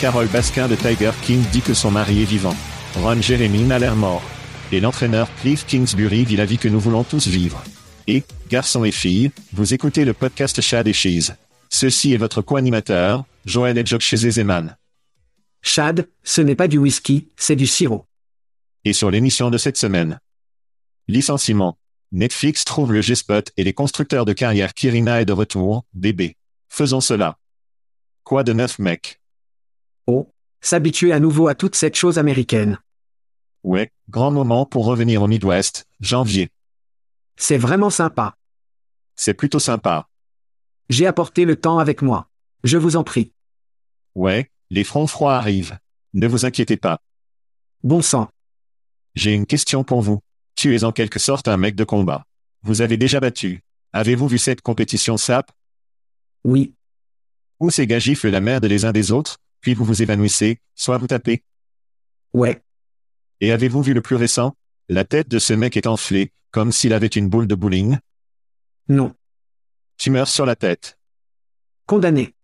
Carole Baskin de Tiger King dit que son mari est vivant. Ron Jeremy n'a l'air mort. Et l'entraîneur Cliff Kingsbury vit la vie que nous voulons tous vivre. Et, garçons et filles, vous écoutez le podcast Chad et Cheese. Ceci est votre co-animateur, Joël Edjok chez Zeman. Chad, ce n'est pas du whisky, c'est du sirop. Et sur l'émission de cette semaine. Licenciement. Netflix trouve le G-Spot et les constructeurs de carrière Kirina est de retour, bébé. Faisons cela. Quoi de neuf, mec? S'habituer à nouveau à toute cette chose américaine. Ouais, grand moment pour revenir au Midwest, janvier. C'est vraiment sympa. C'est plutôt sympa. J'ai apporté le temps avec moi. Je vous en prie. Ouais, les fronts froids arrivent. Ne vous inquiétez pas. Bon sang. J'ai une question pour vous. Tu es en quelque sorte un mec de combat. Vous avez déjà battu. Avez-vous vu cette compétition SAP? Oui. Où ces gars giflent la merde les uns des autres, puis vous vous évanouissez, soit vous tapez. Ouais. Et avez-vous vu le plus récent? La tête de ce mec est enflée, comme s'il avait une boule de bowling. Non. Tu meurs sur la tête. Condamné.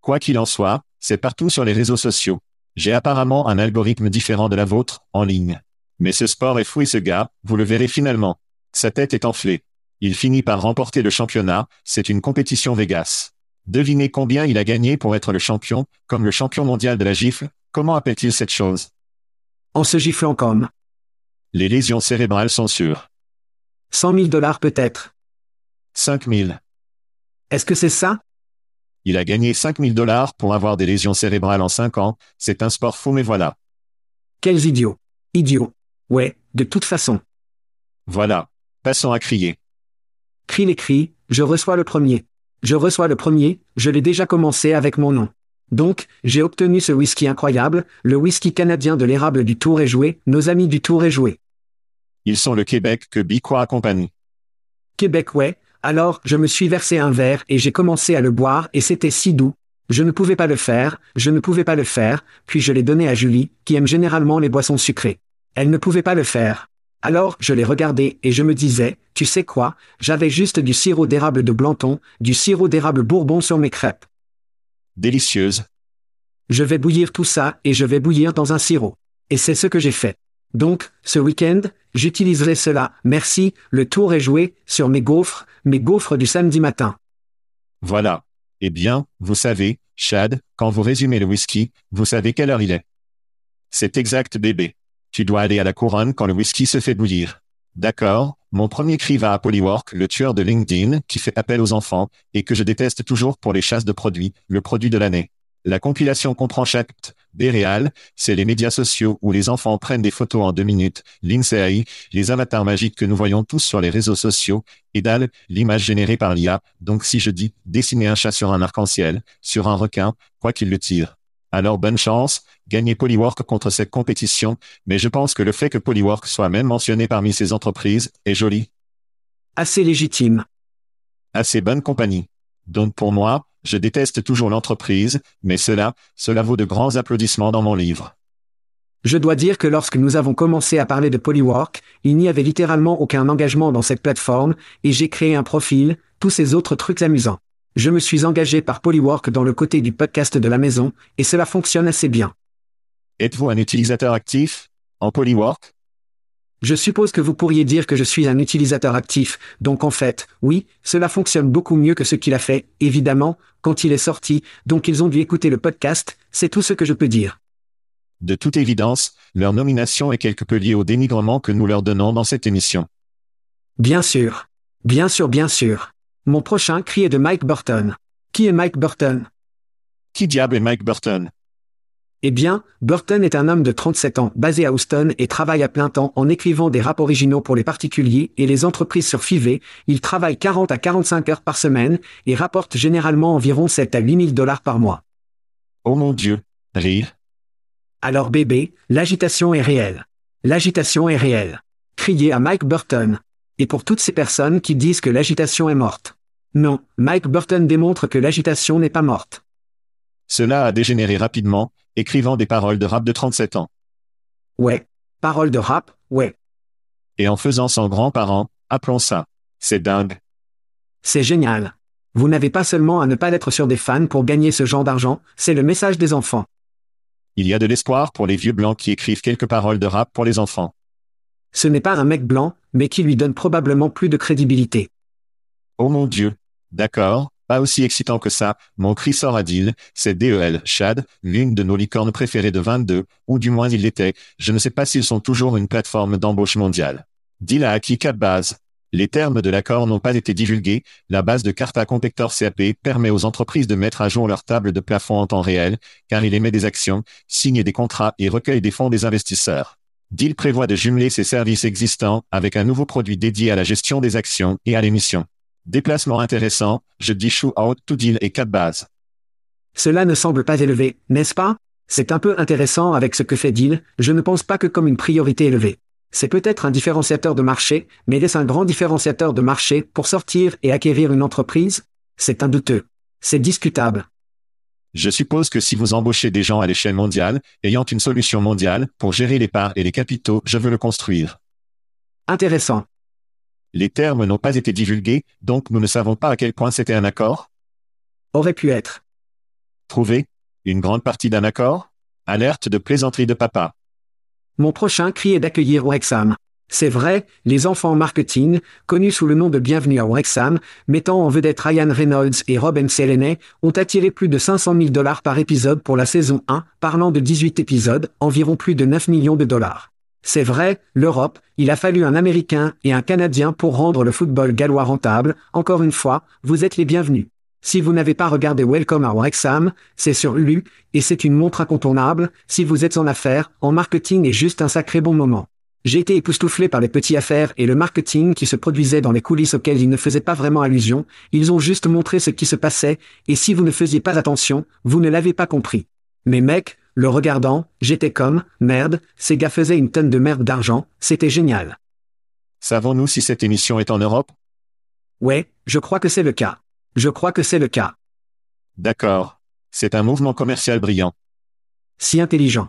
Quoi qu'il en soit, c'est partout sur les réseaux sociaux. J'ai apparemment un algorithme différent de la vôtre, en ligne. Mais ce sport est fou et ce gars, vous le verrez finalement. Sa tête est enflée. Il finit par remporter le championnat, c'est une compétition Vegas. Devinez combien il a gagné pour être le champion, comme le champion mondial de la gifle, comment appelle-t-il cette chose? En se giflant comme. Les lésions cérébrales sont sûres. 100 000 dollars peut-être. 5 000. Est-ce que c'est ça? Il a gagné 5 000 dollars pour avoir des lésions cérébrales en 5 ans, c'est un sport fou mais voilà. Quels idiots. Idiots. Ouais, de toute façon. Voilà. Passons à crier. Crie les cris, je reçois le premier. Je reçois le premier, je l'ai déjà commencé avec mon nom. Donc, j'ai obtenu ce whisky incroyable, le whisky canadien de l'érable du Tour et Joué, nos amis du Tour et Joué. Ils sont le Québec que Biqua accompagne. Québec ouais, alors je me suis versé un verre et j'ai commencé à le boire et c'était si doux. Je ne pouvais pas le faire, je ne pouvais pas le faire, puis je l'ai donné à Julie, qui aime généralement les boissons sucrées. Elle ne pouvait pas le faire. Alors je l'ai regardé et je me disais, tu sais quoi, j'avais juste du sirop d'érable de Blanton, du sirop d'érable bourbon sur mes crêpes. Délicieuse. Je vais bouillir tout ça et je vais bouillir dans un sirop. Et c'est ce que j'ai fait. Donc, ce week-end, j'utiliserai cela, merci, le tour est joué, sur mes gaufres, mes gaufres du samedi matin. Voilà. Eh bien, vous savez, Chad, quand vous résumez le whisky, vous savez quelle heure il est. C'est exact bébé. Tu dois aller à la couronne quand le whisky se fait bouillir. D'accord, mon premier cri va à Polywork, le tueur de LinkedIn, qui fait appel aux enfants, et que je déteste toujours pour les chasses de produits, le produit de l'année. La compilation comprend chaque B-réal, c'est les médias sociaux où les enfants prennent des photos en deux minutes, l'INSEAI, les avatars magiques que nous voyons tous sur les réseaux sociaux, et DAL, l'image générée par l'IA, donc si je dis, dessiner un chat sur un arc-en-ciel, sur un requin, quoi qu'il le tire. Alors bonne chance, gagnez Polywork contre cette compétition, mais je pense que le fait que Polywork soit même mentionné parmi ces entreprises est joli. Assez légitime. Assez bonne compagnie. Donc pour moi, je déteste toujours l'entreprise, mais cela, cela vaut de grands applaudissements dans mon livre. Je dois dire que lorsque nous avons commencé à parler de Polywork, il n'y avait littéralement aucun engagement dans cette plateforme, et j'ai créé un profil, tous ces autres trucs amusants. Je me suis engagé par Polywork dans le côté du podcast de la maison, et cela fonctionne assez bien. Êtes-vous un utilisateur actif en Polywork? Je suppose que vous pourriez dire que je suis un utilisateur actif, donc en fait, oui, cela fonctionne beaucoup mieux que ce qu'il a fait, évidemment, quand il est sorti, donc ils ont dû écouter le podcast, c'est tout ce que je peux dire. De toute évidence, leur nomination est quelque peu liée au dénigrement que nous leur donnons dans cette émission. Bien sûr. Bien sûr, bien sûr. Mon prochain cri est de Mike Burton. Qui est Mike Burton? Qui diable est Mike Burton? Eh bien, Burton est un homme de 37 ans, basé à Houston et travaille à plein temps en écrivant des rap originaux pour les particuliers et les entreprises sur Fiverr. Il travaille 40 à 45 heures par semaine et rapporte généralement environ 7 à 8 000 dollars par mois. Oh mon Dieu. Rire. Alors bébé, l'agitation est réelle. L'agitation est réelle. Criez à Mike Burton. Et pour toutes ces personnes qui disent que l'agitation est morte. Non, Mike Burton démontre que l'agitation n'est pas morte. Cela a dégénéré rapidement, écrivant des paroles de rap de 37 ans. Ouais. Parole de rap, ouais. Et en faisant son grand-parent, appelons ça. C'est dingue. C'est génial. Vous n'avez pas seulement à ne pas être sur des fans pour gagner ce genre d'argent, c'est le message des enfants. Il y a de l'espoir pour les vieux blancs qui écrivent quelques paroles de rap pour les enfants. Ce n'est pas un mec blanc, mais qui lui donne probablement plus de crédibilité. Oh mon Dieu. D'accord, pas aussi excitant que ça, mon cri sort à Deal, c'est DEL, Chad, l'une de nos licornes préférées de 22, ou du moins il l'était, je ne sais pas s'ils sont toujours une plateforme d'embauche mondiale. Deal a acquis quatre bases. Les termes de l'accord n'ont pas été divulgués, la base de Carta Compactor CAP permet aux entreprises de mettre à jour leur table de plafond en temps réel, car il émet des actions, signe des contrats et recueille des fonds des investisseurs. Deal prévoit de jumeler ses services existants avec un nouveau produit dédié à la gestion des actions et à l'émission. Déplacement intéressant, je dis shoot out to deal et quatre bases. Cela ne semble pas élevé, n'est-ce pas? C'est un peu intéressant avec ce que fait Deal, je ne pense pas que comme une priorité élevée. C'est peut-être un différenciateur de marché, mais est-ce un grand différenciateur de marché pour sortir et acquérir une entreprise? C'est un douteux. C'est discutable. Je suppose que si vous embauchez des gens à l'échelle mondiale, ayant une solution mondiale, pour gérer les parts et les capitaux, je veux le construire. Intéressant. Les termes n'ont pas été divulgués, donc nous ne savons pas à quel point c'était un accord. Aurait pu être. Trouvé Une grande partie d'un accord Alerte de plaisanterie de papa. Mon prochain cri est d'accueillir Wrexham. C'est vrai, les enfants marketing, connus sous le nom de Bienvenue à Wrexham, mettant en vedette Ryan Reynolds et Robin Selenay, ont attiré plus de 500 000 dollars par épisode pour la saison 1, parlant de 18 épisodes, environ plus de 9 millions de dollars. C'est vrai, l'Europe, il a fallu un Américain et un Canadien pour rendre le football gallois rentable, encore une fois, vous êtes les bienvenus. Si vous n'avez pas regardé Welcome à Wrexham, c'est sur Hulu, et c'est une montre incontournable, si vous êtes en affaires, en marketing est juste un sacré bon moment. J'ai été époustouflé par les petits affaires et le marketing qui se produisait dans les coulisses auxquelles ils ne faisaient pas vraiment allusion, ils ont juste montré ce qui se passait, et si vous ne faisiez pas attention, vous ne l'avez pas compris. Mais mec, le regardant, j'étais comme, merde, ces gars faisaient une tonne de merde d'argent, c'était génial. Savons-nous si cette émission est en Europe? Ouais, je crois que c'est le cas. Je crois que c'est le cas. D'accord. C'est un mouvement commercial brillant. Si intelligent.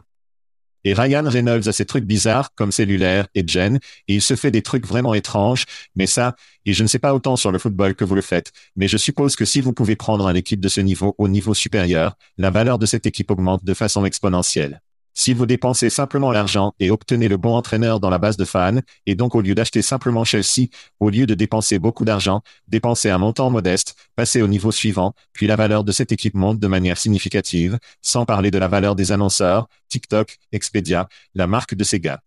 Et Ryan Reynolds a ses trucs bizarres comme cellulaire et Jen, et il se fait des trucs vraiment étranges, mais ça, et je ne sais pas autant sur le football que vous le faites, mais je suppose que si vous pouvez prendre une équipe de ce niveau au niveau supérieur, la valeur de cette équipe augmente de façon exponentielle. Si vous dépensez simplement l'argent et obtenez le bon entraîneur dans la base de fans, et donc au lieu d'acheter simplement Chelsea, au lieu de dépenser beaucoup d'argent, dépensez un montant modeste, passez au niveau suivant, puis la valeur de cette équipe monte de manière significative, sans parler de la valeur des annonceurs, TikTok, Expedia, la marque de ces gars.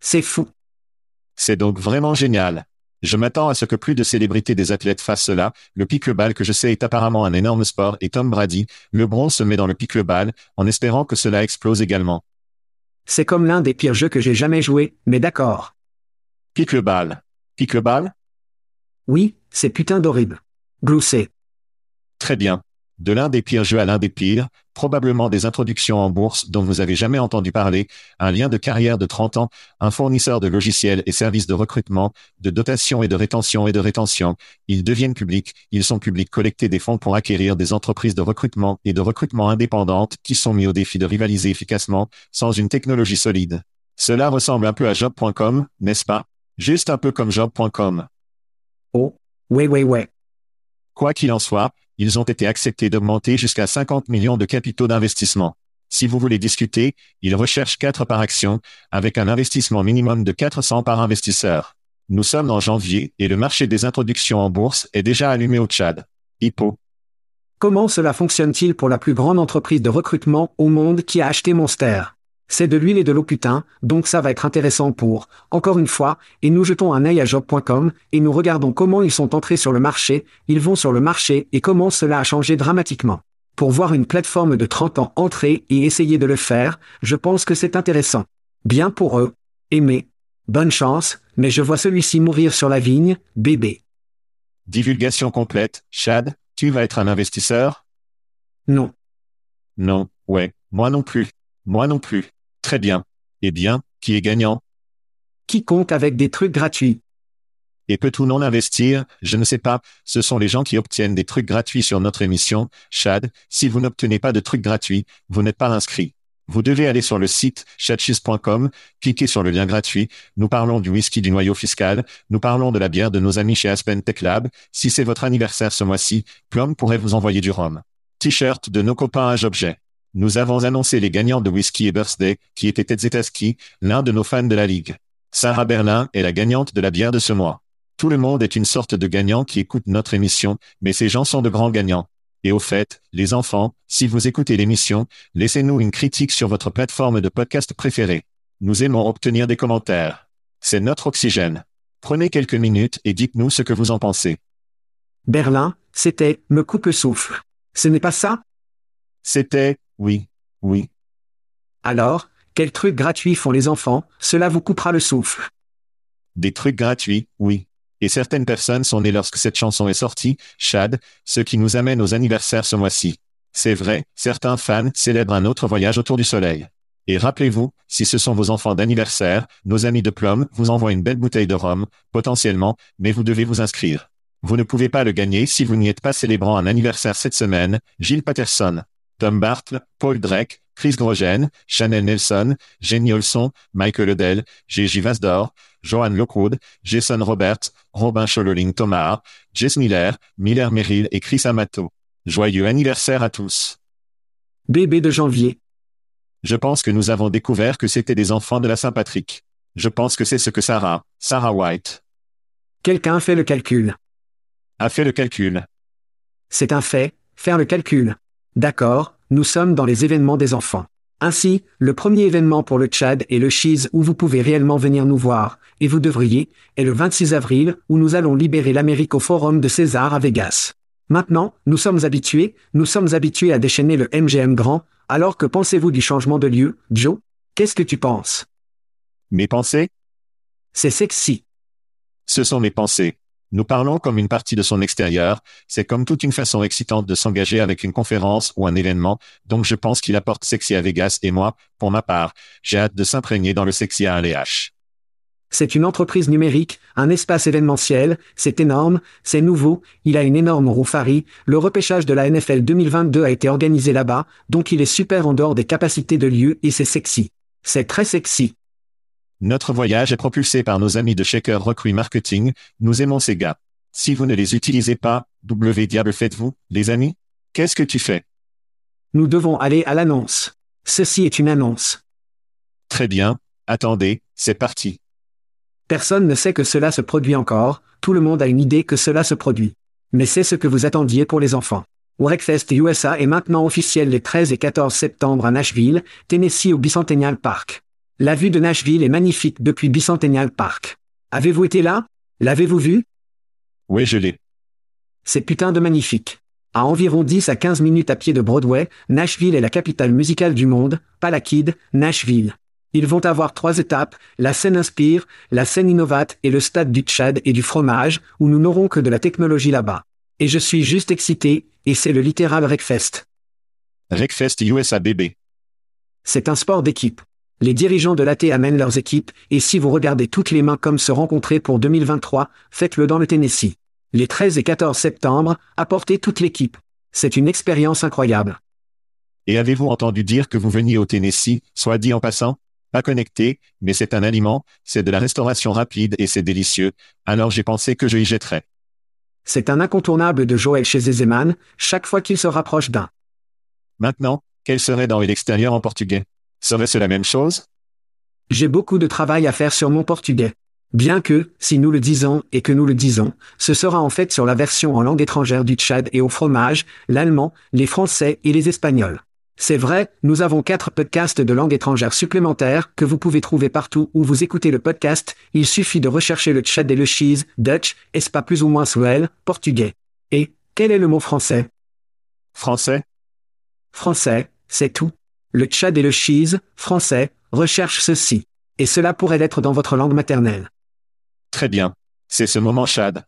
C'est fou. C'est donc vraiment génial. Je m'attends à ce que plus de célébrités des athlètes fassent cela. Le pickleball que je sais est apparemment un énorme sport et Tom Brady, LeBron se met dans le pickleball, en espérant que cela explose également. C'est comme l'un des pires jeux que j'ai jamais joué, mais d'accord. Pickleball. Pickleball? Oui, c'est putain d'horrible. Gloussé. Très bien. De l'un des pires jeux à l'un des pires, probablement des introductions en bourse dont vous avez jamais entendu parler, un lien de carrière de 30 ans, un fournisseur de logiciels et services de recrutement, de dotation et de rétention et de rétention. Ils deviennent publics, ils sont publics collecter des fonds pour acquérir des entreprises de recrutement et de recrutement indépendantes qui sont mis au défi de rivaliser efficacement, sans une technologie solide. Cela ressemble un peu à job.com, n'est-ce pas? Juste un peu comme job.com. Oh, ouais ouais ouais. Quoi qu'il en soit, ils ont été acceptés d'augmenter jusqu'à 50 millions de capitaux d'investissement. Si vous voulez discuter, ils recherchent 4 par action, avec un investissement minimum de 400 par investisseur. Nous sommes en janvier et le marché des introductions en bourse est déjà allumé au Tchad. Hippo. Comment cela fonctionne-t-il pour la plus grande entreprise de recrutement au monde qui a acheté Monster? C'est de l'huile et de l'eau putain, donc ça va être intéressant pour, encore une fois, et nous jetons un œil à job.com, et nous regardons comment ils sont entrés sur le marché, ils vont sur le marché et comment cela a changé dramatiquement. Pour voir une plateforme de 30 ans entrer et essayer de le faire, je pense que c'est intéressant. Bien pour eux. Aimer. Bonne chance, mais je vois celui-ci mourir sur la vigne, bébé. Divulgation complète. Chad, tu vas être un investisseur? Non. Non, ouais, moi non plus. Moi non plus. Très bien. Eh bien, qui est gagnant? Quiconque avec des trucs gratuits. Et peut-on non investir? Je ne sais pas. Ce sont les gens qui obtiennent des trucs gratuits sur notre émission. Chad, si vous n'obtenez pas de trucs gratuits, vous n'êtes pas inscrit. Vous devez aller sur le site chatchis.com, cliquer sur le lien gratuit. Nous parlons du whisky du noyau fiscal. Nous parlons de la bière de nos amis chez Aspen Tech Lab. Si c'est votre anniversaire ce mois-ci, Plum pourrait vous envoyer du rhum. T-shirt de nos copains à Jobjet. Nous avons annoncé les gagnants de Whisky et Birthday, qui étaient Ted l'un de nos fans de la Ligue. Sarah Berlin est la gagnante de la bière de ce mois. Tout le monde est une sorte de gagnant qui écoute notre émission, mais ces gens sont de grands gagnants. Et au fait, les enfants, si vous écoutez l'émission, laissez-nous une critique sur votre plateforme de podcast préférée. Nous aimons obtenir des commentaires. C'est notre oxygène. Prenez quelques minutes et dites-nous ce que vous en pensez. Berlin, c'était me coupe le souffle. Ce n'est pas ça? C'était, oui, oui. Alors, quels trucs gratuits font les enfants? Cela vous coupera le souffle. Des trucs gratuits, oui. Et certaines personnes sont nées lorsque cette chanson est sortie, Chad, ce qui nous amène aux anniversaires ce mois-ci. C'est vrai, certains fans célèbrent un autre voyage autour du soleil. Et rappelez-vous, si ce sont vos enfants d'anniversaire, nos amis de Plum vous envoient une belle bouteille de rhum, potentiellement, mais vous devez vous inscrire. Vous ne pouvez pas le gagner si vous n'y êtes pas célébrant un anniversaire cette semaine, Gilles Patterson, Tom Bartle, Paul Drake, Chris Grogen, Chanel Nelson, Jenny Olson, Michael Odell, J.J. Vasdor, Johan Lockwood, Jason Roberts, Robin Chololing Thomas, Jess Miller, Miller Merrill et Chris Amato. Joyeux anniversaire à tous. Bébé de janvier. Je pense que nous avons découvert que c'était des enfants de la Saint-Patrick. Je pense que c'est ce que Sarah, Sarah White, Quelqu'un fait le calcul. a fait le calcul. C'est un fait, faire le calcul. D'accord, nous sommes dans les événements des enfants. Ainsi, le premier événement pour le Tchad est le Cheese où vous pouvez réellement venir nous voir, et vous devriez, est le 26 avril où nous allons libérer l'Amérique au Forum de César à Vegas. Maintenant, nous sommes habitués, nous sommes habitués à déchaîner le MGM grand, alors que pensez-vous du changement de lieu, Joe? Qu'est-ce que tu penses? Mes pensées? C'est sexy. Ce sont mes pensées. Nous parlons comme une partie de son extérieur, c'est comme toute une façon excitante de s'engager avec une conférence ou un événement, donc je pense qu'il apporte sexy à Vegas et moi, pour ma part, j'ai hâte de s'imprégner dans le sexy à LH. C'est une entreprise numérique, un espace événementiel, c'est énorme, c'est nouveau, il a une énorme roue Fari, le repêchage de la NFL 2022 a été organisé là-bas, donc il est super en dehors des capacités de lieu et c'est sexy. C'est très sexy. Notre voyage est propulsé par nos amis de Shaker Recruit Marketing, nous aimons ces gars. Si vous ne les utilisez pas, W diable faites-vous, les amis Qu'est-ce que tu fais? Nous devons aller à l'annonce. Ceci est une annonce. Très bien, attendez, c'est parti. Personne ne sait que cela se produit encore, tout le monde a une idée que cela se produit. Mais c'est ce que vous attendiez pour les enfants. Wreckfest USA est maintenant officiel les 13 et 14 septembre à Nashville, Tennessee au Bicentennial Park. La vue de Nashville est magnifique depuis Bicentennial Park. Avez-vous été là? L'avez-vous vu? Oui, je l'ai. C'est putain de magnifique. À environ 10 à 15 minutes à pied de Broadway, Nashville est la capitale musicale du monde, pas la Kid, Nashville. Ils vont avoir trois étapes, la scène Inspire, la scène Innovate et le stade du Tchad et du fromage, où nous n'aurons que de la technologie là-bas. Et je suis juste excité, et c'est le littéral Wreckfest. Wreckfest USA bébé. C'est un sport d'équipe. Les dirigeants de l'AT amènent leurs équipes, et si vous regardez toutes les mains comme se rencontrer pour 2023, faites-le dans le Tennessee. Les 13 et 14 septembre, apportez toute l'équipe. C'est une expérience incroyable. Et avez-vous entendu dire que vous veniez au Tennessee, soit dit en passant? Pas connecté, mais c'est un aliment, c'est de la restauration rapide et c'est délicieux, alors j'ai pensé que je y jetterais. C'est un incontournable de Joël chez Zezeman, chaque fois qu'il se rapproche d'un. Maintenant, quel serait dans l'extérieur en portugais? Serait-ce la même chose? J'ai beaucoup de travail à faire sur mon portugais. Bien que, si nous le disons et que nous le disons, ce sera en fait sur la version en langue étrangère du Tchad et au fromage, l'allemand, les français et les espagnols. C'est vrai, nous avons quatre podcasts de langue étrangère supplémentaires que vous pouvez trouver partout où vous écoutez le podcast, il suffit de rechercher le Tchad et le cheese, Dutch, est-ce pas plus ou moins swell, portugais. Et, quel est le mot français? Français? Français, c'est tout. Le Tchad et le cheese, français, recherche ceci. Et cela pourrait l'être dans votre langue maternelle. Très bien. C'est ce moment Chad.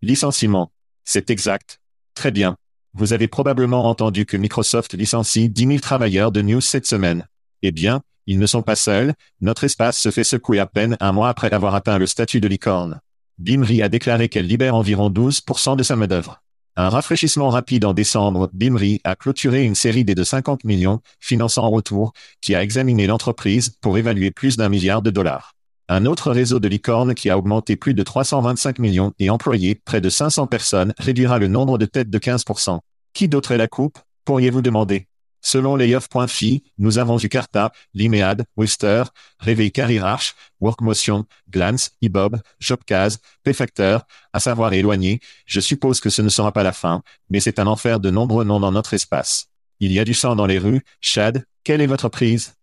Licenciement. C'est exact. Très bien. Vous avez probablement entendu que Microsoft licencie 10 000 travailleurs de News cette semaine. Eh bien, ils ne sont pas seuls, notre espace se fait secouer à peine un mois après avoir atteint le statut de licorne. Bimri a déclaré qu'elle libère environ 12% de sa main-d'œuvre. Un rafraîchissement rapide en décembre, Bimri a clôturé une série des de 50 millions, finançant en retour, qui a examiné l'entreprise pour évaluer plus d'un milliard de dollars. Un autre réseau de licornes qui a augmenté plus de 325 millions et employé près de 500 personnes réduira le nombre de têtes de 15%. Qui d'autre est la coupe, pourriez-vous demander? Selon layoff.fi, nous avons vu Carta, Limead, Wister, Réveil Carirarch, Workmotion, Glance, Ibob, Jobcase, Pfactor, à savoir éloigné, je suppose que ce ne sera pas la fin, mais c'est un enfer de nombreux noms dans notre espace. Il y a du sang dans les rues, Chad, quelle est votre prise?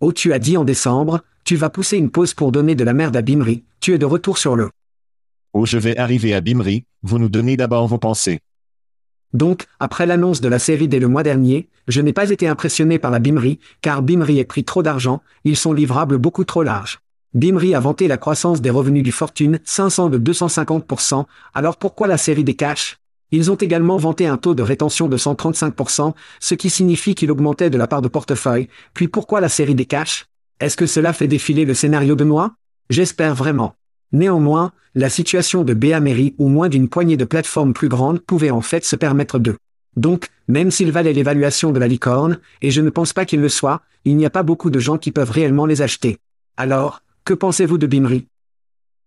Oh tu as dit en décembre, tu vas pousser une pause pour donner de la merde à Bimri, tu es de retour sur le. Oh je vais arriver à Bimri, vous nous donnez d'abord vos pensées. Donc, après l'annonce de la série dès le mois dernier, je n'ai pas été impressionné par la Bimri, car Bimri est pris trop d'argent, ils sont livrables beaucoup trop larges. Bimri a vanté la croissance des revenus du Fortune 500 de 250%, alors pourquoi la série des cash? Ils ont également vanté un taux de rétention de 135%, ce qui signifie qu'il augmentait de la part de portefeuille, puis pourquoi la série des cash? Est-ce que cela fait défiler le scénario de moi? J'espère vraiment. Néanmoins, la situation de Béaméry ou moins d'une poignée de plateformes plus grandes pouvait en fait se permettre de. Donc, même s'il valait l'évaluation de la licorne, et je ne pense pas qu'il le soit, il n'y a pas beaucoup de gens qui peuvent réellement les acheter. Alors, que pensez-vous de Bimri?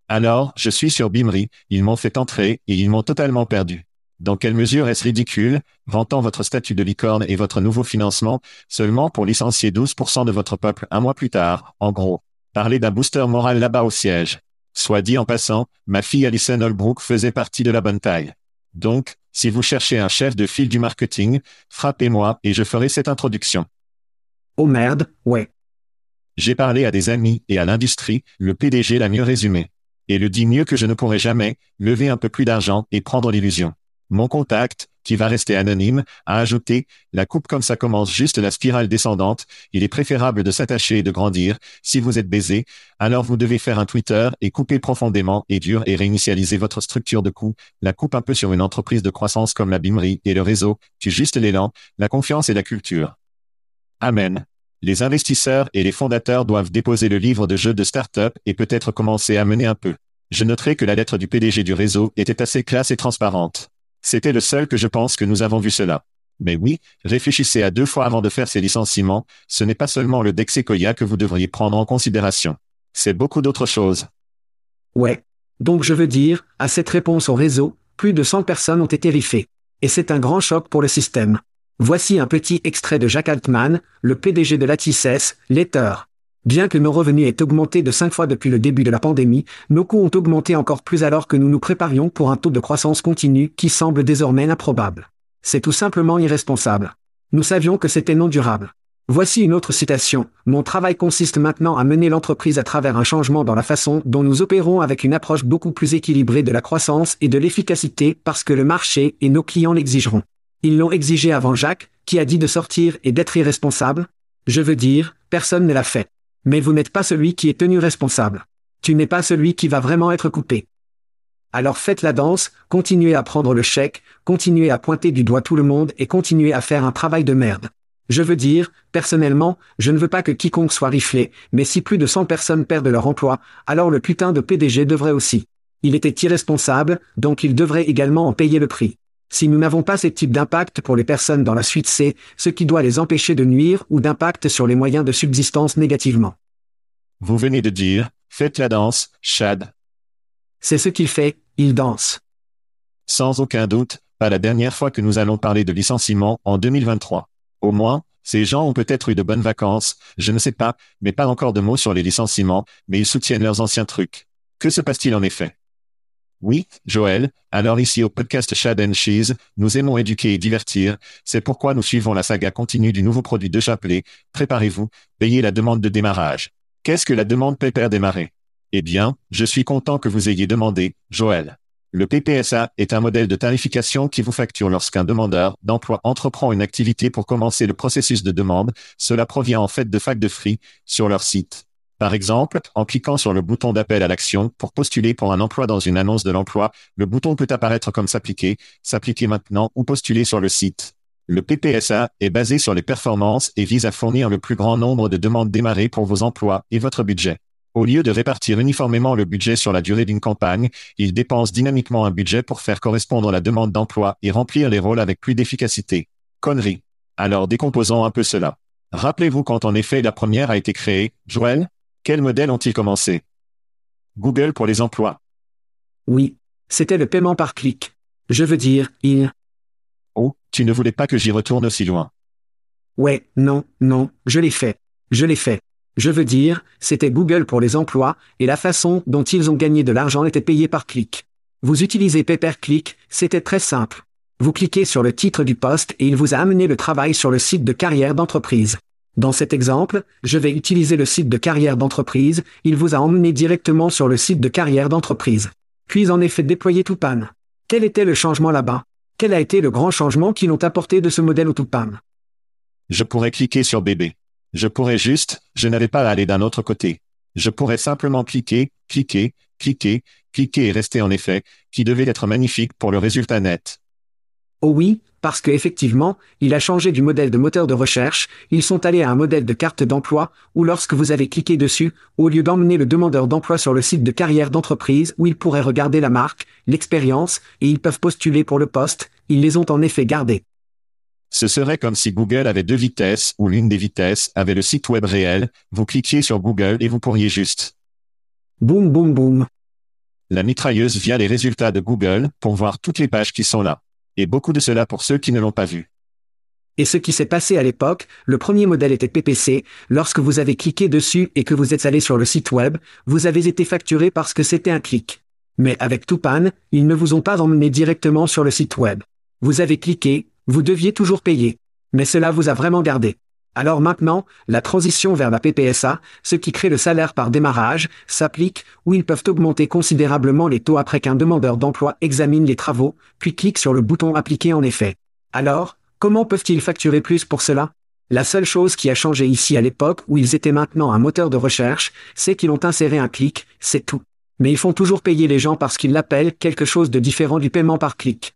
Alors, je suis sur Bimri, ils m'ont fait entrer et ils m'ont totalement perdu. Dans quelle mesure est-ce ridicule, vantant votre statut de licorne et votre nouveau financement, seulement pour licencier 12% de votre peuple un mois plus tard, en gros? Parler d'un booster moral là-bas au siège. Soit dit en passant, ma fille Alison Holbrook faisait partie de la bonne taille. Donc, si vous cherchez un chef de file du marketing, frappez-moi et je ferai cette introduction. Oh merde, ouais. J'ai parlé à des amis et à l'industrie, le PDG l'a mieux résumé. Et le dit mieux que je ne pourrai jamais, lever un peu plus d'argent et prendre l'illusion. Mon contact, qui va rester anonyme, a ajouté, la coupe comme ça commence juste la spirale descendante, il est préférable de s'attacher et de grandir, si vous êtes baisé, alors vous devez faire un Twitter et couper profondément et dur et réinitialiser votre structure de coût, la coupe un peu sur une entreprise de croissance comme la Bimerie et le réseau, tu juste l'élan, la confiance et la culture. Amen. Les investisseurs et les fondateurs doivent déposer le livre de jeu de start-up et peut-être commencer à mener un peu. Je noterai que la lettre du PDG du réseau était assez classe et transparente. C'était le seul que je pense que nous avons vu cela. Mais oui, réfléchissez à deux fois avant de faire ces licenciements, ce n'est pas seulement le Dexecoya que vous devriez prendre en considération. C'est beaucoup d'autres choses. Ouais. Donc je veux dire, à cette réponse au réseau, plus de 100 personnes ont été riffées. Et c'est un grand choc pour le système. Voici un petit extrait de Jacques Altman, le PDG de la TISS, Letter. Bien que nos revenus aient augmenté de 5 fois depuis le début de la pandémie, nos coûts ont augmenté encore plus alors que nous nous préparions pour un taux de croissance continu qui semble désormais improbable. C'est tout simplement irresponsable. Nous savions que c'était non durable. Voici une autre citation. Mon travail consiste maintenant à mener l'entreprise à travers un changement dans la façon dont nous opérons avec une approche beaucoup plus équilibrée de la croissance et de l'efficacité parce que le marché et nos clients l'exigeront. Ils l'ont exigé avant Jacques, qui a dit de sortir et d'être irresponsable. Je veux dire, personne ne l'a fait. Mais vous n'êtes pas celui qui est tenu responsable. Tu n'es pas celui qui va vraiment être coupé. Alors faites la danse, continuez à prendre le chèque, continuez à pointer du doigt tout le monde et continuez à faire un travail de merde. Je veux dire, personnellement, je ne veux pas que quiconque soit riflé, mais si plus de 100 personnes perdent leur emploi, alors le putain de PDG devrait aussi. Il était irresponsable, donc il devrait également en payer le prix. Si nous n'avons pas ces types d'impact pour les personnes dans la suite C, ce qui doit les empêcher de nuire ou d'impact sur les moyens de subsistance négativement. Vous venez de dire, faites la danse, Chad. C'est ce qu'il fait, il danse. Sans aucun doute, pas la dernière fois que nous allons parler de licenciement en 2023. Au moins, ces gens ont peut-être eu de bonnes vacances, je ne sais pas, mais pas encore de mots sur les licenciements, mais ils soutiennent leurs anciens trucs. Que se passe-t-il en effet? Oui, Joël, alors ici au podcast Shad and Cheese, nous aimons éduquer et divertir, c'est pourquoi nous suivons la saga continue du nouveau produit de Chapelet, préparez-vous, payez la demande de démarrage. Qu'est-ce que la demande pépère démarrer? Eh bien, je suis content que vous ayez demandé, Joël. Le PPSA est un modèle de tarification qui vous facture lorsqu'un demandeur d'emploi entreprend une activité pour commencer le processus de demande. Cela provient en fait de Fac de Free sur leur site. Par exemple, en cliquant sur le bouton d'appel à l'action pour postuler pour un emploi dans une annonce de l'emploi, le bouton peut apparaître comme s'appliquer, s'appliquer maintenant ou postuler sur le site. Le PPSA est basé sur les performances et vise à fournir le plus grand nombre de demandes démarrées pour vos emplois et votre budget. Au lieu de répartir uniformément le budget sur la durée d'une campagne, il dépense dynamiquement un budget pour faire correspondre la demande d'emploi et remplir les rôles avec plus d'efficacité. Connerie. Alors décomposons un peu cela. Rappelez-vous quand en effet la première a été créée, Joël? Quels modèles ont-ils commencé? Google pour les emplois. Oui. C'était le paiement par clic. Je veux dire, il... Oh, tu ne voulais pas que j'y retourne aussi loin. Ouais, non, non, je l'ai fait. Je l'ai fait. Je veux dire, c'était Google pour les emplois, et la façon dont ils ont gagné de l'argent était payée par clic. Vous utilisez Pay-Per-Click, c'était très simple. Vous cliquez sur le titre du poste et il vous a amené le travail sur le site de carrière d'entreprise. Dans cet exemple, je vais utiliser le site de carrière d'entreprise, il vous a emmené directement sur le site de carrière d'entreprise. Puis en effet déployé Tupan. Quel était le changement là-bas? Quel a été le grand changement qu'ils ont apporté de ce modèle au Tupan? Je pourrais cliquer sur bébé. Je pourrais juste, je n'avais pas à aller d'un autre côté. Je pourrais simplement cliquer, cliquer, cliquer, cliquer et rester en effet, qui devait être magnifique pour le résultat net. Oh oui, parce que effectivement, il a changé du modèle de moteur de recherche, ils sont allés à un modèle de carte d'emploi, où lorsque vous avez cliqué dessus, au lieu d'emmener le demandeur d'emploi sur le site de carrière d'entreprise où il pourrait regarder la marque, l'expérience, et ils peuvent postuler pour le poste, ils les ont en effet gardés. Ce serait comme si Google avait deux vitesses ou l'une des vitesses avait le site web réel, vous cliquiez sur Google et vous pourriez juste. Boum boum boum. La mitrailleuse via les résultats de Google pour voir toutes les pages qui sont là. Et beaucoup de cela pour ceux qui ne l'ont pas vu. Et ce qui s'est passé à l'époque, le premier modèle était PPC, lorsque vous avez cliqué dessus et que vous êtes allé sur le site web, vous avez été facturé parce que c'était un clic. Mais avec Tupan, ils ne vous ont pas emmené directement sur le site web. Vous avez cliqué, vous deviez toujours payer. Mais cela vous a vraiment gardé. Alors maintenant, la transition vers la PPSA, ce qui crée le salaire par démarrage, s'applique, où ils peuvent augmenter considérablement les taux après qu'un demandeur d'emploi examine les travaux, puis clique sur le bouton appliquer en effet. Alors, comment peuvent-ils facturer plus pour cela? La seule chose qui a changé ici à l'époque où ils étaient maintenant un moteur de recherche, c'est qu'ils ont inséré un clic, c'est tout. Mais ils font toujours payer les gens parce qu'ils l'appellent quelque chose de différent du paiement par clic.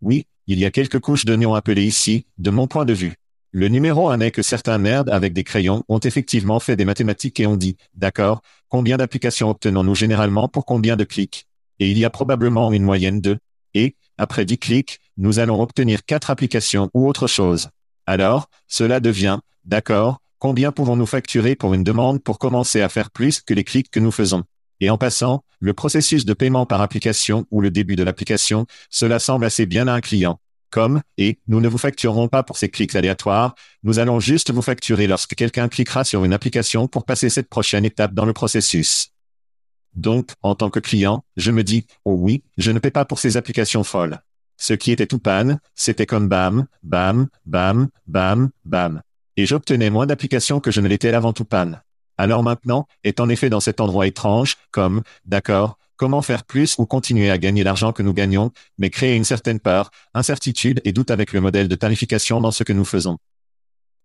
Oui, il y a quelques couches d'oignons appelées ici, de mon point de vue. Le numéro un est que certains nerds avec des crayons ont effectivement fait des mathématiques et ont dit, d'accord, combien d'applications obtenons-nous généralement pour combien de clics? Et il y a probablement une moyenne de. Et, après 10 clics, nous allons obtenir quatre applications ou autre chose. Alors, cela devient, d'accord, combien pouvons-nous facturer pour une demande pour commencer à faire plus que les clics que nous faisons? Et en passant, le processus de paiement par application ou le début de l'application, cela semble assez bien à un client. Comme, et, nous ne vous facturerons pas pour ces clics aléatoires, nous allons juste vous facturer lorsque quelqu'un cliquera sur une application pour passer cette prochaine étape dans le processus. Donc, en tant que client, je me dis, oh oui, je ne paie pas pour ces applications folles. Ce qui était tout panne, c'était comme bam, bam, bam, bam, bam. Et j'obtenais moins d'applications que je ne l'étais avant tout panne. Alors maintenant, est en effet dans cet endroit étrange, comme, d'accord, comment faire plus ou continuer à gagner l'argent que nous gagnons, mais créer une certaine peur, incertitude et doute avec le modèle de tarification dans ce que nous faisons.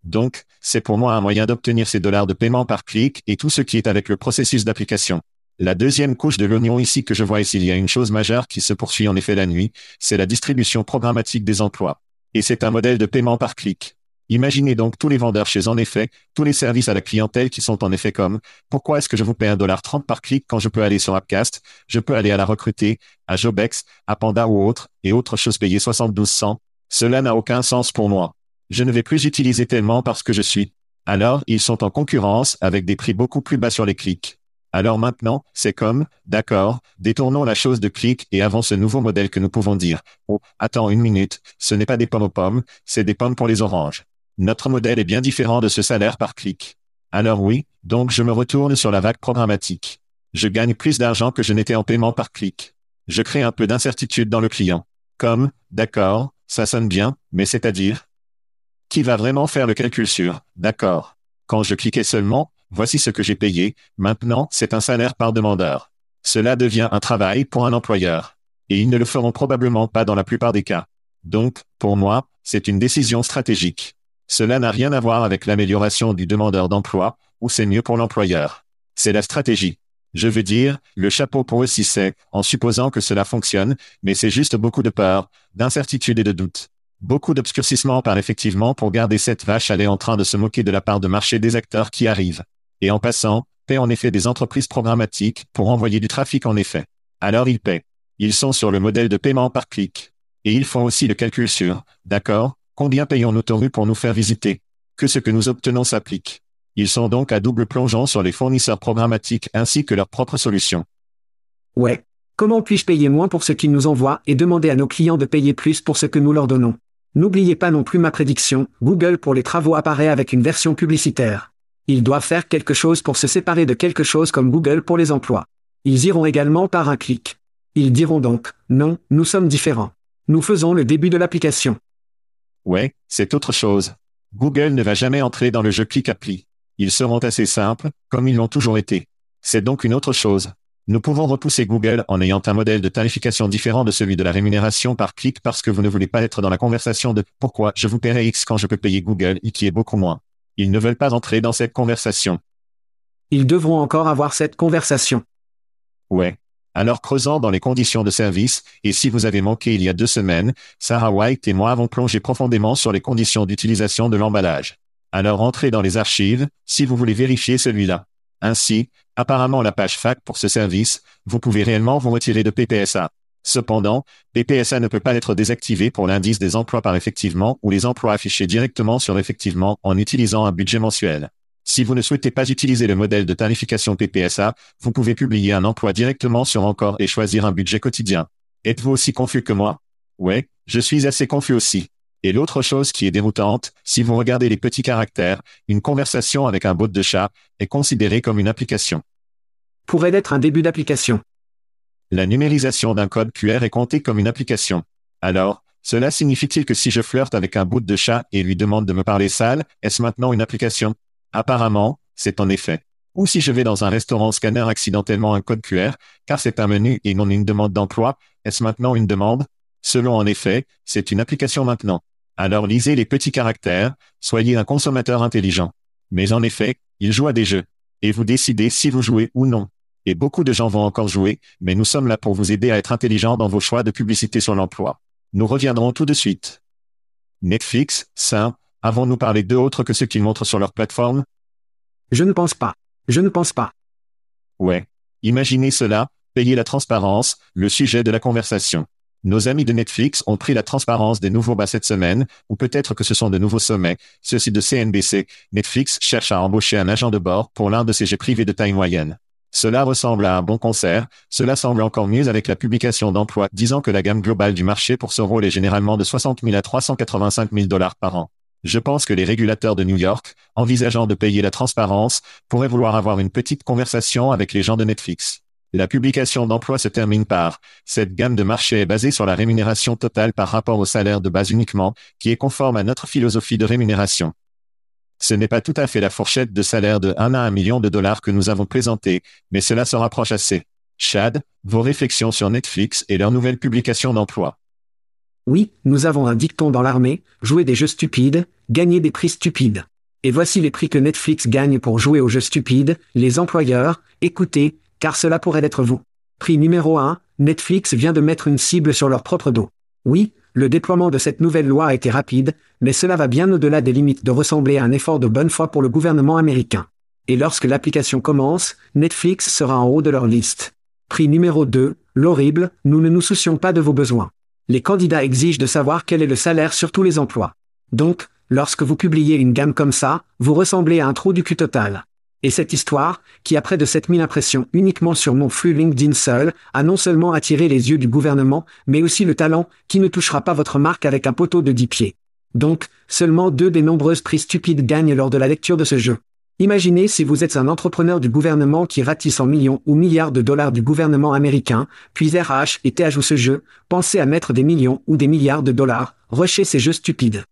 Donc, c'est pour moi un moyen d'obtenir ces dollars de paiement par clic et tout ce qui est avec le processus d'application. La deuxième couche de l'oignon ici que je vois ici, il y a une chose majeure qui se poursuit en effet la nuit, c'est la distribution programmatique des emplois. Et c'est un modèle de paiement par clic. Imaginez donc tous les vendeurs chez en effet, tous les services à la clientèle qui sont en effet comme, pourquoi est-ce que je vous paie un dollar 30 par clic quand je peux aller sur Appcast, je peux aller à la recruter, à Jobex, à Panda ou autre, et autre chose payer 72 cents? Cela n'a aucun sens pour moi. Je ne vais plus utiliser tellement parce que je suis. Alors, ils sont en concurrence avec des prix beaucoup plus bas sur les clics. Alors maintenant, c'est comme, d'accord, détournons la chose de clic et avons ce nouveau modèle que nous pouvons dire, oh, attends une minute, ce n'est pas des pommes aux pommes, c'est des pommes pour les oranges. Notre modèle est bien différent de ce salaire par clic. Alors oui, donc je me retourne sur la vague programmatique. Je gagne plus d'argent que je n'étais en paiement par clic. Je crée un peu d'incertitude dans le client. Comme, d'accord, ça sonne bien, mais c'est-à-dire? Qui va vraiment faire le calcul sur, d'accord Quand je cliquais seulement, voici ce que j'ai payé, maintenant c'est un salaire par demandeur. Cela devient un travail pour un employeur. Et ils ne le feront probablement pas dans la plupart des cas. Donc, pour moi, c'est une décision stratégique. Cela n'a rien à voir avec l'amélioration du demandeur d'emploi, ou c'est mieux pour l'employeur. C'est la stratégie. Je veux dire, le chapeau pour eux si c'est, en supposant que cela fonctionne, mais c'est juste beaucoup de peur, d'incertitude et de doute. Beaucoup d'obscurcissement par effectivement pour garder cette vache aller en train de se moquer de la part de marché des acteurs qui arrivent. Et en passant, paient en effet des entreprises programmatiques pour envoyer du trafic en effet. Alors ils paient. Ils sont sur le modèle de paiement par clic. Et ils font aussi le calcul sur, d'accord, Combien payons nos torus pour nous faire visiter? Que ce que nous obtenons s'applique. Ils sont donc à double plongeant sur les fournisseurs programmatiques ainsi que leurs propres solutions. Ouais. Comment puis-je payer moins pour ce qu'ils nous envoient et demander à nos clients de payer plus pour ce que nous leur donnons? N'oubliez pas non plus ma prédiction, Google pour les travaux apparaît avec une version publicitaire. Ils doivent faire quelque chose pour se séparer de quelque chose comme Google pour les emplois. Ils iront également par un clic. Ils diront donc, non, nous sommes différents. Nous faisons le début de l'application. Ouais, c'est autre chose. Google ne va jamais entrer dans le jeu clic appli. Ils seront assez simples, comme ils l'ont toujours été. C'est donc une autre chose. Nous pouvons repousser Google en ayant un modèle de tarification différent de celui de la rémunération par clic parce que vous ne voulez pas être dans la conversation de pourquoi je vous paierai X quand je peux payer Google et qui est beaucoup moins? Ils ne veulent pas entrer dans cette conversation. Ils devront encore avoir cette conversation. Ouais. Alors creusant dans les conditions de service, et si vous avez manqué il y a deux semaines, Sarah White et moi avons plongé profondément sur les conditions d'utilisation de l'emballage. Alors entrez dans les archives, si vous voulez vérifier celui-là. Ainsi, apparemment la page FAQ pour ce service, vous pouvez réellement vous retirer de PPSA. Cependant, PPSA ne peut pas être désactivé pour l'indice des emplois par effectivement ou les emplois affichés directement sur effectivement en utilisant un budget mensuel. Si vous ne souhaitez pas utiliser le modèle de tarification PPSA, vous pouvez publier un emploi directement sur Encore et choisir un budget quotidien. Êtes-vous aussi confus que moi? Ouais, je suis assez confus aussi. Et l'autre chose qui est déroutante, si vous regardez les petits caractères, une conversation avec un bot de chat est considérée comme une application. Pourrait être un début d'application. La numérisation d'un code QR est comptée comme une application. Alors, cela signifie-t-il que si je flirte avec un bout de chat et lui demande de me parler sale, est-ce maintenant une application? Apparemment, c'est en effet. Ou si je vais dans un restaurant scanner accidentellement un code QR, car c'est un menu et non une demande d'emploi, est-ce maintenant une demande? Selon en effet, c'est une application maintenant. Alors lisez les petits caractères, soyez un consommateur intelligent. Mais en effet, il joue à des jeux. Et vous décidez si vous jouez ou non. Et beaucoup de gens vont encore jouer, mais nous sommes là pour vous aider à être intelligent dans vos choix de publicité sur l'emploi. Nous reviendrons tout de suite. Netflix, simple, Avons-nous parlé d'eux autres que ceux qu'ils montrent sur leur plateforme? Je ne pense pas. Je ne pense pas. Ouais. Imaginez cela, payer la transparence, le sujet de la conversation. Nos amis de Netflix ont pris la transparence des nouveaux bas cette semaine, ou peut-être que ce sont de nouveaux sommets, ceux-ci de CNBC. Netflix cherche à embaucher un agent de bord pour l'un de ses jets privés de taille moyenne. Cela ressemble à un bon concert, cela semble encore mieux avec la publication d'emploi disant que la gamme globale du marché pour ce rôle est généralement de 60 000 à 385 000 dollars par an. Je pense que les régulateurs de New York, envisageant de payer la transparence, pourraient vouloir avoir une petite conversation avec les gens de Netflix. La publication d'emploi se termine par Cette gamme de marché est basée sur la rémunération totale par rapport au salaire de base uniquement, qui est conforme à notre philosophie de rémunération. Ce n'est pas tout à fait la fourchette de salaire de 1 à 1 million de dollars que nous avons présentée, mais cela se rapproche assez. Chad, vos réflexions sur Netflix et leur nouvelle publication d'emploi. Oui, nous avons un dicton dans l'armée, jouer des jeux stupides, gagner des prix stupides. Et voici les prix que Netflix gagne pour jouer aux jeux stupides, les employeurs, écoutez, car cela pourrait être vous. Prix numéro 1, Netflix vient de mettre une cible sur leur propre dos. Oui, le déploiement de cette nouvelle loi a été rapide, mais cela va bien au-delà des limites de ressembler à un effort de bonne foi pour le gouvernement américain. Et lorsque l'application commence, Netflix sera en haut de leur liste. Prix numéro 2, l'horrible, nous ne nous soucions pas de vos besoins. Les candidats exigent de savoir quel est le salaire sur tous les emplois. Donc, lorsque vous publiez une gamme comme ça, vous ressemblez à un trou du cul total. Et cette histoire, qui a près de 7000 impressions uniquement sur mon flux LinkedIn seul, a non seulement attiré les yeux du gouvernement, mais aussi le talent, qui ne touchera pas votre marque avec un poteau de 10 pieds. Donc, seulement deux des nombreuses prix stupides gagnent lors de la lecture de ce jeu. Imaginez si vous êtes un entrepreneur du gouvernement qui ratisse en millions ou milliards de dollars du gouvernement américain, puis RH et TH ou ce jeu, pensez à mettre des millions ou des milliards de dollars, rusher ces jeux stupides.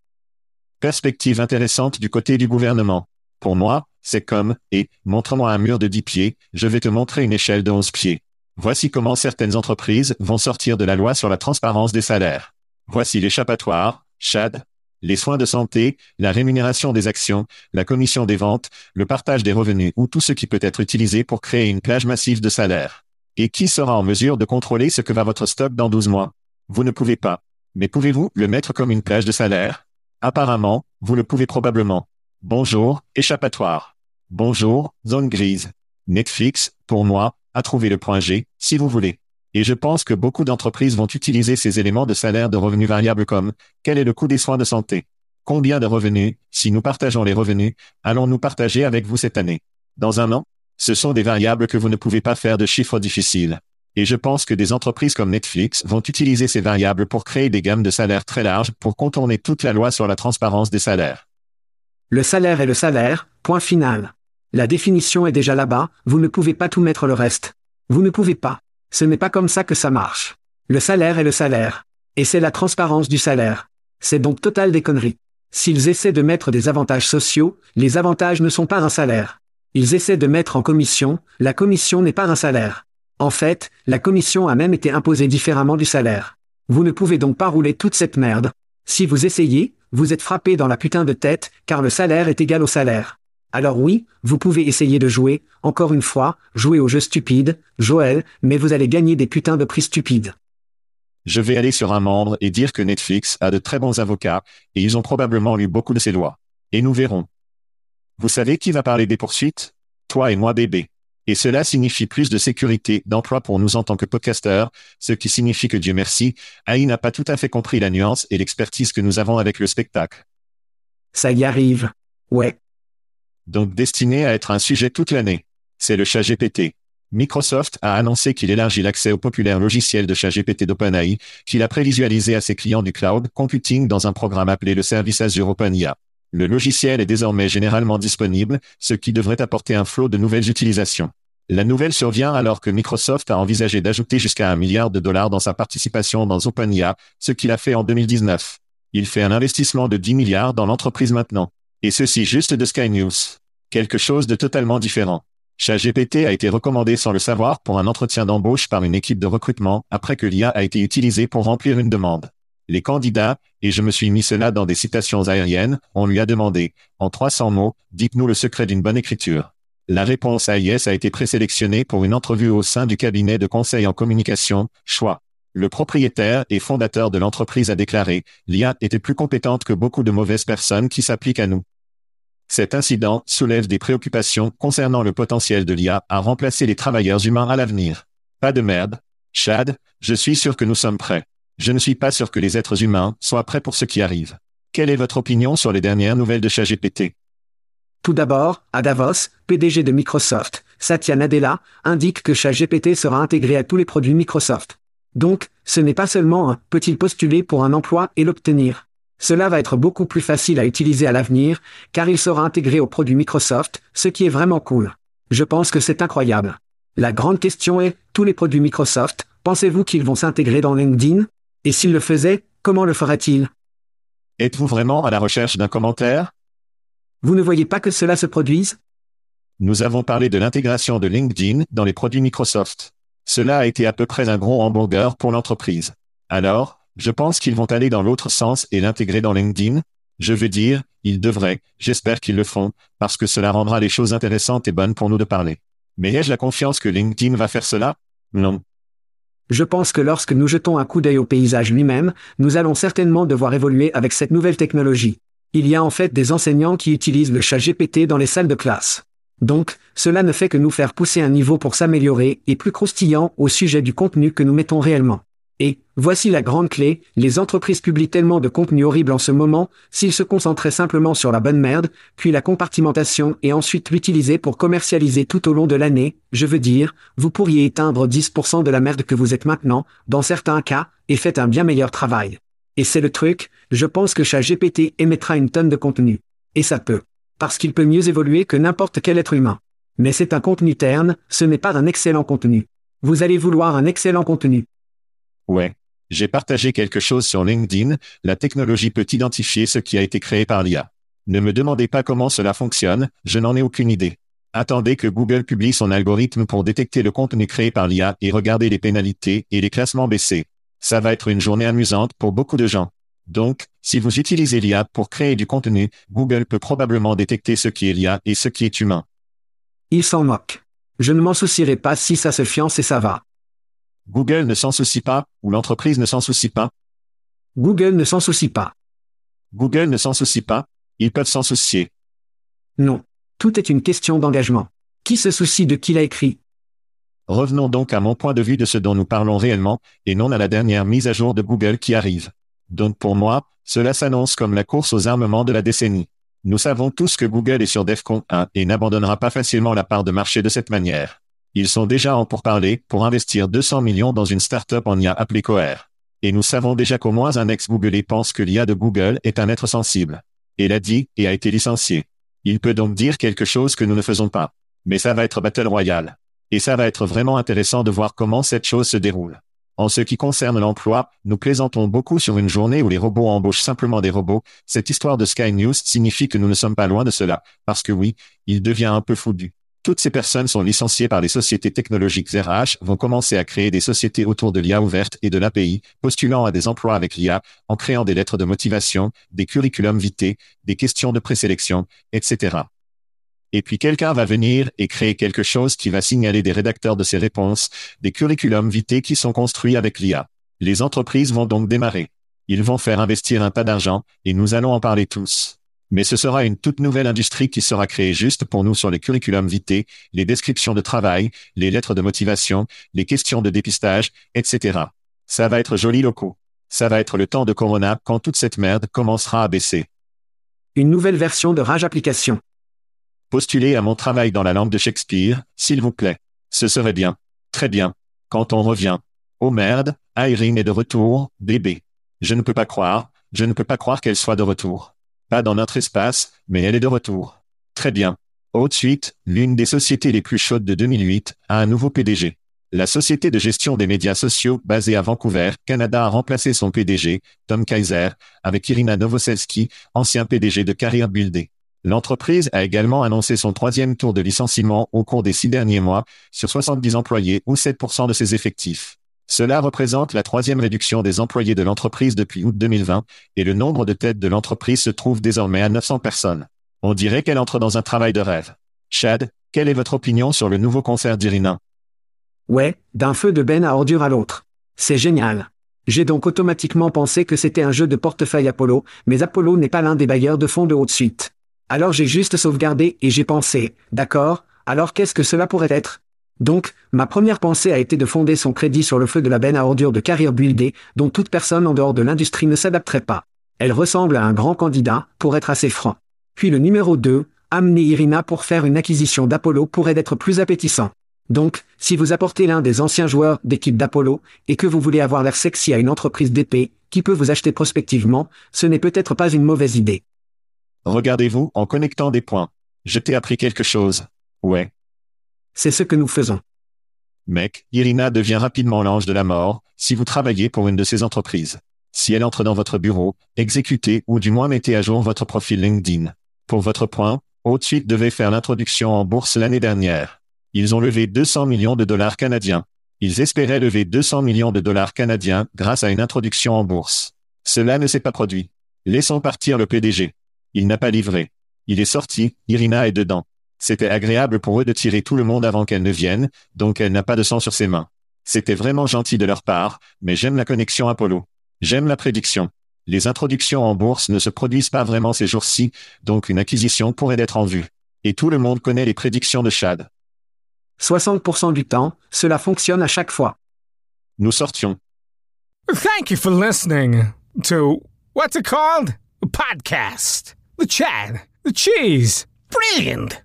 Perspective intéressante du côté du gouvernement. Pour moi, c'est comme, et, montre-moi un mur de 10 pieds, je vais te montrer une échelle de 11 pieds. Voici comment certaines entreprises vont sortir de la loi sur la transparence des salaires. Voici l'échappatoire, Chad, les soins de santé, la rémunération des actions, la commission des ventes, le partage des revenus ou tout ce qui peut être utilisé pour créer une plage massive de salaires. Et qui sera en mesure de contrôler ce que va votre stock dans 12 mois? Vous ne pouvez pas. Mais pouvez-vous le mettre comme une plage de salaire Apparemment, vous le pouvez probablement. Bonjour, échappatoire. Bonjour, zone grise. Netflix, pour moi, a trouvé le point G, si vous voulez. Et je pense que beaucoup d'entreprises vont utiliser ces éléments de salaire de revenus variables comme quel est le coût des soins de santé? Combien de revenus, si nous partageons les revenus, allons-nous partager avec vous cette année? Dans un an? Ce sont des variables que vous ne pouvez pas faire de chiffres difficiles. Et je pense que des entreprises comme Netflix vont utiliser ces variables pour créer des gammes de salaires très larges pour contourner toute la loi sur la transparence des salaires. Le salaire est le salaire, point final. La définition est déjà là-bas, vous ne pouvez pas tout mettre le reste. Vous ne pouvez pas. Ce n'est pas comme ça que ça marche. Le salaire est le salaire. Et c'est la transparence du salaire. C'est donc total des conneries. S'ils essaient de mettre des avantages sociaux, les avantages ne sont pas un salaire. Ils essaient de mettre en commission, la commission n'est pas un salaire. En fait, la commission a même été imposée différemment du salaire. Vous ne pouvez donc pas rouler toute cette merde. Si vous essayez, vous êtes frappé dans la putain de tête, car le salaire est égal au salaire. Alors oui, vous pouvez essayer de jouer, encore une fois, jouer au jeu stupide, Joël, mais vous allez gagner des putains de prix stupides. Je vais aller sur un membre et dire que Netflix a de très bons avocats, et ils ont probablement lu beaucoup de ces lois. Et nous verrons. Vous savez qui va parler des poursuites? Toi et moi bébé. Et cela signifie plus de sécurité d'emploi pour nous en tant que podcasteurs, ce qui signifie que Dieu merci, AI n'a pas tout à fait compris la nuance et l'expertise que nous avons avec le spectacle. Ça y arrive. Ouais. Donc destiné à être un sujet toute l'année. C'est le chat GPT. Microsoft a annoncé qu'il élargit l'accès au populaire logiciel de chat GPT d'OpenAI, qu'il a prévisualisé à ses clients du cloud computing dans un programme appelé le Service Azure OpenIA. Le logiciel est désormais généralement disponible, ce qui devrait apporter un flot de nouvelles utilisations. La nouvelle survient alors que Microsoft a envisagé d'ajouter jusqu'à un milliard de dollars dans sa participation dans OpenIA, ce qu'il a fait en 2019. Il fait un investissement de 10 milliards dans l'entreprise maintenant. Et ceci juste de Sky News. Quelque chose de totalement différent. ChatGPT a été recommandé sans le savoir pour un entretien d'embauche par une équipe de recrutement après que l'IA a été utilisée pour remplir une demande. Les candidats, et je me suis mis cela dans des citations aériennes, on lui a demandé, en 300 mots, dites-nous le secret d'une bonne écriture. La réponse AIS a été présélectionnée pour une entrevue au sein du cabinet de conseil en communication, Choix. Le propriétaire et fondateur de l'entreprise a déclaré, l'IA était plus compétente que beaucoup de mauvaises personnes qui s'appliquent à nous. Cet incident soulève des préoccupations concernant le potentiel de l'IA à remplacer les travailleurs humains à l'avenir. Pas de merde. Chad, je suis sûr que nous sommes prêts. Je ne suis pas sûr que les êtres humains soient prêts pour ce qui arrive. Quelle est votre opinion sur les dernières nouvelles de ChatGPT? Tout d'abord, à Davos, PDG de Microsoft, Satya Nadella, indique que ChatGPT sera intégré à tous les produits Microsoft. Donc, ce n'est pas seulement un peut-il postuler pour un emploi et l'obtenir? Cela va être beaucoup plus facile à utiliser à l'avenir, car il sera intégré aux produits Microsoft, ce qui est vraiment cool. Je pense que c'est incroyable. La grande question est, tous les produits Microsoft, pensez-vous qu'ils vont s'intégrer dans LinkedIn? Et s'il le faisait, comment le ferait-il Êtes-vous vraiment à la recherche d'un commentaire? Vous ne voyez pas que cela se produise? Nous avons parlé de l'intégration de LinkedIn dans les produits Microsoft. Cela a été à peu près un gros hamburger pour l'entreprise. Alors, je pense qu'ils vont aller dans l'autre sens et l'intégrer dans LinkedIn? Je veux dire, ils devraient, j'espère qu'ils le font, parce que cela rendra les choses intéressantes et bonnes pour nous de parler. Mais ai-je la confiance que LinkedIn va faire cela? Non. Je pense que lorsque nous jetons un coup d'œil au paysage lui-même, nous allons certainement devoir évoluer avec cette nouvelle technologie. Il y a en fait des enseignants qui utilisent le chat GPT dans les salles de classe. Donc, cela ne fait que nous faire pousser un niveau pour s'améliorer et plus croustillant au sujet du contenu que nous mettons réellement. Et, voici la grande clé, les entreprises publient tellement de contenu horrible en ce moment, s'ils se concentraient simplement sur la bonne merde, puis la compartimentation et ensuite l'utiliser pour commercialiser tout au long de l'année, je veux dire, vous pourriez éteindre 10% de la merde que vous êtes maintenant, dans certains cas, et faites un bien meilleur travail. Et c'est le truc, je pense que chaque GPT émettra une tonne de contenu. Et ça peut. Parce qu'il peut mieux évoluer que n'importe quel être humain. Mais c'est un contenu terne, ce n'est pas un excellent contenu. Vous allez vouloir un excellent contenu. Ouais. J'ai partagé quelque chose sur LinkedIn, la technologie peut identifier ce qui a été créé par l'IA. Ne me demandez pas comment cela fonctionne, je n'en ai aucune idée. Attendez que Google publie son algorithme pour détecter le contenu créé par l'IA et regarder les pénalités et les classements baissés. Ça va être une journée amusante pour beaucoup de gens. Donc, si vous utilisez l'IA pour créer du contenu, Google peut probablement détecter ce qui est l'IA et ce qui est humain. Il s'en moque. Je ne m'en soucierai pas si ça se fiance et ça va. Google ne s'en soucie pas, ou l'entreprise ne s'en soucie pas. Google ne s'en soucie pas. Google ne s'en soucie pas, ils peuvent s'en soucier. Non. Tout est une question d'engagement. Qui se soucie de qui l'a écrit? Revenons donc à mon point de vue de ce dont nous parlons réellement, et non à la dernière mise à jour de Google qui arrive. Donc pour moi, cela s'annonce comme la course aux armements de la décennie. Nous savons tous que Google est sur DEFCON 1 et n'abandonnera pas facilement la part de marché de cette manière. Ils sont déjà en pourparlers pour investir 200 millions dans une start-up en IA appelée Coer. Et nous savons déjà qu'au moins un ex-Googlé pense que l'IA de Google est un être sensible. Et l'a dit et a été licencié. Il peut donc dire quelque chose que nous ne faisons pas. Mais ça va être Battle Royale. Et ça va être vraiment intéressant de voir comment cette chose se déroule. En ce qui concerne l'emploi, nous plaisantons beaucoup sur une journée où les robots embauchent simplement des robots. Cette histoire de Sky News signifie que nous ne sommes pas loin de cela, parce que oui, il devient un peu foudu. Toutes ces personnes sont licenciées par les sociétés technologiques RH, vont commencer à créer des sociétés autour de l'IA ouverte et de l'API, postulant à des emplois avec l'IA, en créant des lettres de motivation, des curriculums vitae, des questions de présélection, etc. Et puis quelqu'un va venir et créer quelque chose qui va signaler des rédacteurs de ces réponses, des curriculums vitae qui sont construits avec l'IA. Les entreprises vont donc démarrer. Ils vont faire investir un tas d'argent, et nous allons en parler tous. Mais ce sera une toute nouvelle industrie qui sera créée juste pour nous sur les curriculums vitae, les descriptions de travail, les lettres de motivation, les questions de dépistage, etc. Ça va être joli locaux. Ça va être le temps de Corona quand toute cette merde commencera à baisser. Une nouvelle version de Rage Application. Postulez à mon travail dans la langue de Shakespeare, s'il vous plaît. Ce serait bien. Très bien. Quand on revient. Oh merde, Irene est de retour, bébé. Je ne peux pas croire, je ne peux pas croire qu'elle soit de retour. Dans notre espace, mais elle est de retour. Très bien. Haute suite, l'une des sociétés les plus chaudes de 2008, a un nouveau PDG. La société de gestion des médias sociaux, basée à Vancouver, Canada, a remplacé son PDG, Tom Kaiser, avec Irina Novoselski, ancien PDG de Carrier Buildé. L'entreprise a également annoncé son troisième tour de licenciement au cours des six derniers mois, sur 70 employés ou 7% de ses effectifs. Cela représente la troisième réduction des employés de l'entreprise depuis août 2020, et le nombre de têtes de l'entreprise se trouve désormais à 900 personnes. On dirait qu'elle entre dans un travail de rêve. Chad, quelle est votre opinion sur le nouveau concert d'Irina? Ouais, d'un feu de benne à ordure à l'autre. C'est génial. J'ai donc automatiquement pensé que c'était un jeu de portefeuille Apollo, mais Apollo n'est pas l'un des bailleurs de fonds de haute suite. Alors j'ai juste sauvegardé et j'ai pensé, d'accord, alors qu'est-ce que cela pourrait être? Donc, ma première pensée a été de fonder son crédit sur le feu de la benne à ordures de carrière buildée, dont toute personne en dehors de l'industrie ne s'adapterait pas. Elle ressemble à un grand candidat, pour être assez franc. Puis le numéro 2, amener Irina pour faire une acquisition d'Apollo pourrait être plus appétissant. Donc, si vous apportez l'un des anciens joueurs d'équipe d'Apollo, et que vous voulez avoir l'air sexy à une entreprise d'épée, qui peut vous acheter prospectivement, ce n'est peut-être pas une mauvaise idée. Regardez-vous en connectant des points. Je t'ai appris quelque chose. Ouais. C'est ce que nous faisons. Mec, Irina devient rapidement l'ange de la mort, si vous travaillez pour une de ces entreprises. Si elle entre dans votre bureau, exécutez ou du moins mettez à jour votre profil LinkedIn. Pour votre point, Suite devait faire l'introduction en bourse l'année dernière. Ils ont levé 200 millions de dollars canadiens. Ils espéraient lever 200 millions de dollars canadiens grâce à une introduction en bourse. Cela ne s'est pas produit. Laissons partir le PDG. Il n'a pas livré. Il est sorti, Irina est dedans. C'était agréable pour eux de tirer tout le monde avant qu'elle ne vienne, donc elle n'a pas de sang sur ses mains. C'était vraiment gentil de leur part, mais j'aime la connexion Apollo. J'aime la prédiction. Les introductions en bourse ne se produisent pas vraiment ces jours-ci, donc une acquisition pourrait être en vue. Et tout le monde connaît les prédictions de Chad. 60% du temps, cela fonctionne à chaque fois. Nous sortions. Thank you for listening to what's it called? A podcast. The Chad. The Cheese. Brilliant.